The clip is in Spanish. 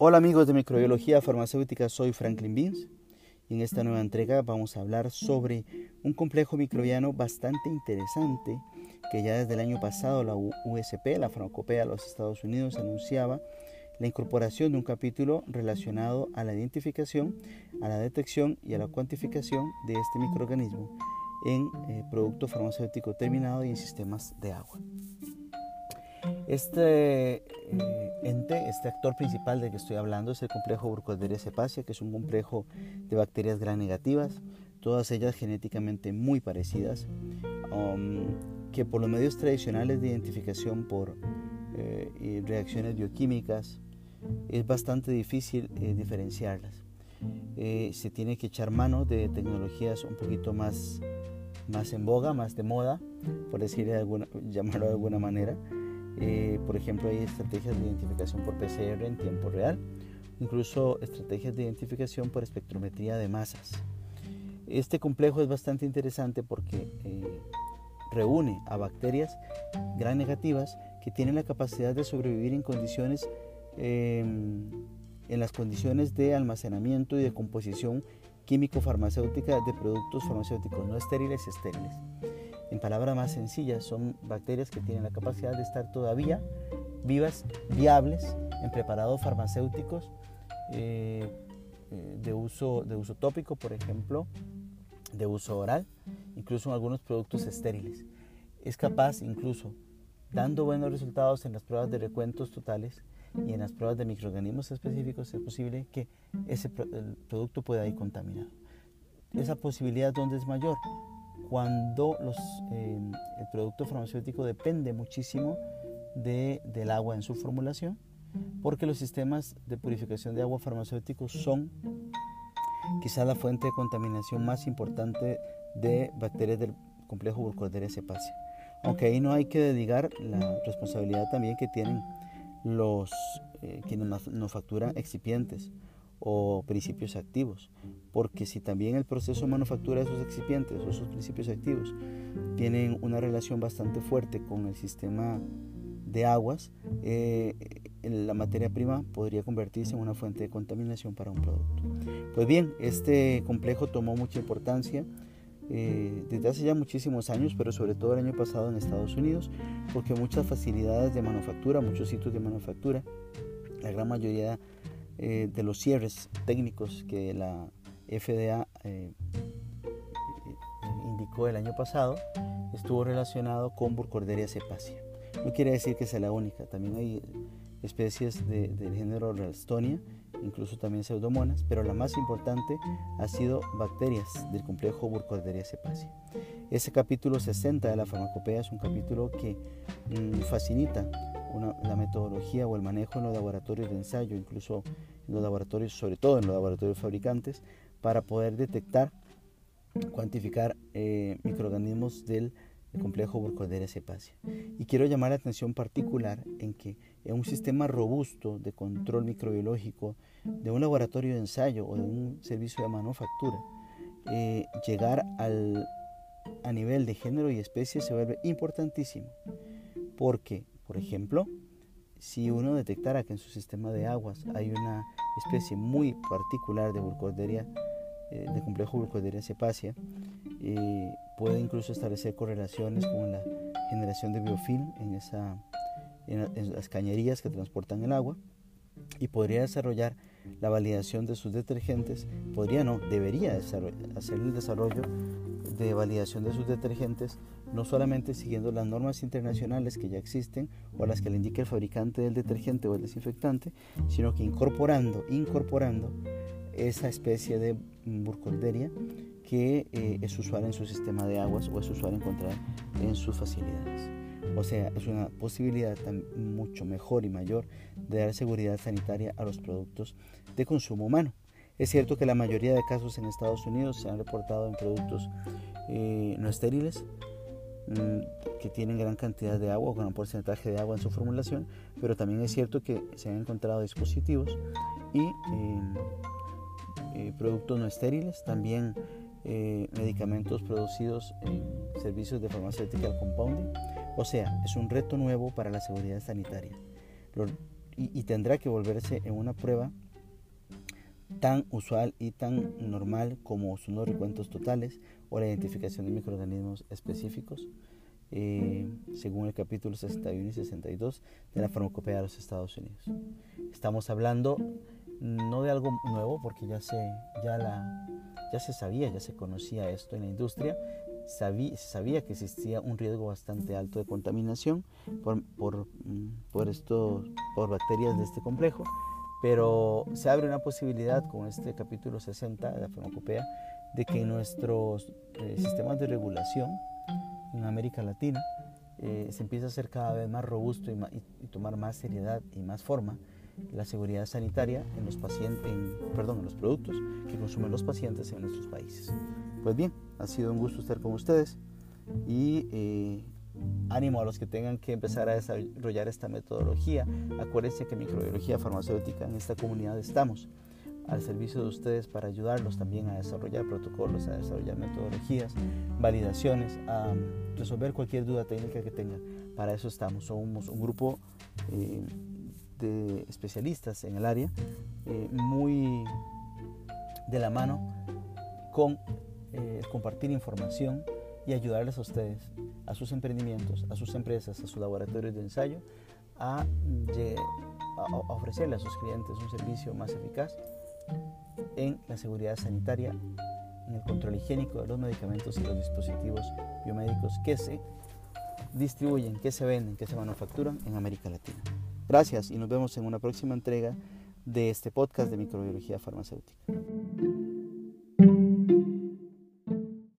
Hola amigos de Microbiología Farmacéutica, soy Franklin Beans y en esta nueva entrega vamos a hablar sobre un complejo microbiano bastante interesante que ya desde el año pasado la USP, la Farmacopea de los Estados Unidos, anunciaba la incorporación de un capítulo relacionado a la identificación, a la detección y a la cuantificación de este microorganismo en eh, producto farmacéutico terminado y en sistemas de agua. Este eh, ente, este actor principal del que estoy hablando es el complejo Burkholderia cepacia, que es un complejo de bacterias gran negativas, todas ellas genéticamente muy parecidas, um, que por los medios tradicionales de identificación por eh, reacciones bioquímicas es bastante difícil eh, diferenciarlas. se tiene que echar mano de tecnologías un poquito más, más en boga, más de moda, por decirlo de alguna, llamarlo de alguna manera, eh, por ejemplo, hay estrategias de identificación por PCR en tiempo real, incluso estrategias de identificación por espectrometría de masas. Este complejo es bastante interesante porque eh, reúne a bacterias gran negativas que tienen la capacidad de sobrevivir en condiciones em, en las condiciones de almacenamiento y de composición químico-farmacéutica de productos farmacéuticos no estériles y estériles. En palabras más sencillas, son bacterias que tienen la capacidad de estar todavía vivas, viables, en preparados farmacéuticos eh, eh, de, uso, de uso tópico, por ejemplo, de uso oral, incluso en algunos productos estériles. Es capaz, incluso, dando buenos resultados en las pruebas de recuentos totales y en las pruebas de microorganismos específicos, es posible que ese el producto pueda ir contaminado. Esa posibilidad, ¿dónde es mayor? Cuando eh, el producto farmacéutico depende muchísimo de, del agua en su formulación, porque los sistemas de purificación de agua farmacéuticos son quizá la fuente de contaminación más importante de bacterias del complejo Burkholderia cepacia. Aunque ahí no hay que dedicar la responsabilidad también que tienen los eh, quienes manufacturan excipientes o principios activos, porque si también el proceso de manufactura de esos excipientes o esos principios activos tienen una relación bastante fuerte con el sistema de aguas, eh, la materia prima podría convertirse en una fuente de contaminación para un producto. Pues bien, este complejo tomó mucha importancia eh, desde hace ya muchísimos años, pero sobre todo el año pasado en Estados Unidos, porque muchas facilidades de manufactura, muchos sitios de manufactura, la gran mayoría eh, de los cierres técnicos que la FDA eh, indicó el año pasado estuvo relacionado con Burkholderia cepacia. No quiere decir que sea la única, también hay especies del género Ralstonia, incluso también pseudomonas, pero la más importante ha sido bacterias del complejo Burkholderia cepacia. Ese capítulo 60 de la farmacopea es un capítulo que mm, facilita la metodología o el manejo en los laboratorios de ensayo, incluso en los laboratorios, sobre todo en los laboratorios fabricantes, para poder detectar, cuantificar eh, microorganismos del complejo Burkholderia cepacia. Y quiero llamar la atención particular en que en un sistema robusto de control microbiológico de un laboratorio de ensayo o de un servicio de manufactura, eh, llegar al, a nivel de género y especie se vuelve importantísimo. Porque por ejemplo, si uno detectara que en su sistema de aguas hay una especie muy particular de burkholderia, eh, de complejo burkholderia cepacia, eh, puede incluso establecer correlaciones con la generación de biofilm en, esa, en las cañerías que transportan el agua y podría desarrollar la validación de sus detergentes, podría no, debería hacer el desarrollo de validación de sus detergentes, no solamente siguiendo las normas internacionales que ya existen o las que le indique el fabricante del detergente o el desinfectante, sino que incorporando, incorporando esa especie de burkholderia que eh, es usual en su sistema de aguas o es usual encontrar en sus facilidades. O sea, es una posibilidad mucho mejor y mayor de dar seguridad sanitaria a los productos de consumo humano. Es cierto que la mayoría de casos en Estados Unidos se han reportado en productos eh, no estériles, mm, que tienen gran cantidad de agua, con un porcentaje de agua en su formulación, pero también es cierto que se han encontrado dispositivos y em, eh, productos no estériles, también eh, medicamentos producidos en servicios de farmacéutica compounding. O sea, es un reto nuevo para la seguridad sanitaria. y, tendrá que volverse en una prueba tan usual y tan normal como son los recuentos totales o la identificación de microorganismos específicos, eh, según el capítulo 61 y 62 de la farmacopea de los Estados Unidos. Estamos hablando no de algo nuevo, porque ya se, ya, la, ya se sabía, ya se conocía esto en la industria, sabía, sabía que existía un riesgo bastante alto de contaminación por, por, mm, por, esto, por bacterias de este complejo, pero se abre una posibilidad con este capítulo 60 de la farmacopea de que nuestros eh, sistemas de regulación en América Latina eh, se empieza a ser cada vez más robusto y, y, tomar más seriedad y más forma la seguridad sanitaria en los pacientes, en, perdón, en los productos que consumen los pacientes en nuestros países. Pues bien, ha sido un gusto estar con ustedes y eh, ánimo a los que tengan que empezar a desarrollar esta metodología. Acuérdense que microbiología farmacéutica en esta comunidad estamos al servicio de ustedes para ayudarlos también a desarrollar protocolos, a desarrollar metodologías, validaciones, a resolver cualquier duda técnica que tengan. Para eso estamos. Somos un grupo eh, especialistas en el área eh, muy de la mano con eh, compartir información y ayudarles a ustedes, a sus emprendimientos, a sus empresas, a sus laboratorios de ensayo, a, a ofrecerle a sus clientes un servicio más eficaz en la seguridad sanitaria, en el control higiénico de los medicamentos y los dispositivos biomédicos que se distribuyen, que se venden, que se manufacturan en América Latina. Gracias y nos vemos en una próxima entrega de este podcast de microbiología farmacéutica.